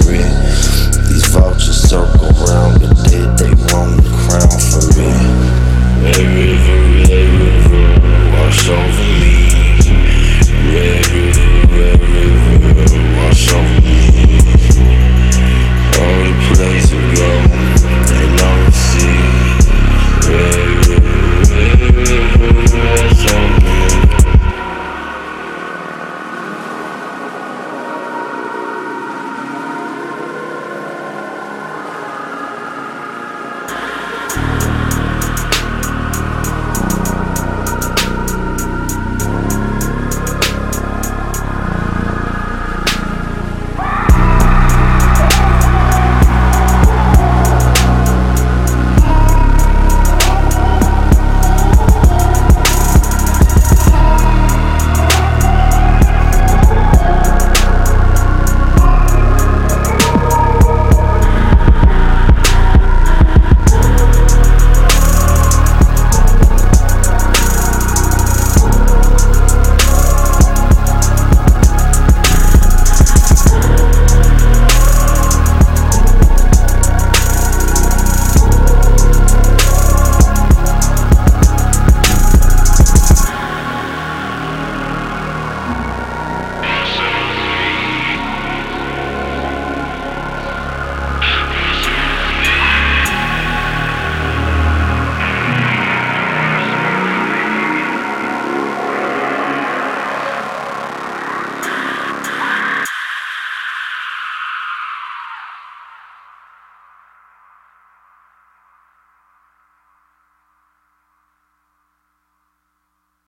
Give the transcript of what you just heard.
for it. These vultures circle round the dead, they roam the crown for it. That river, that river, wash over me.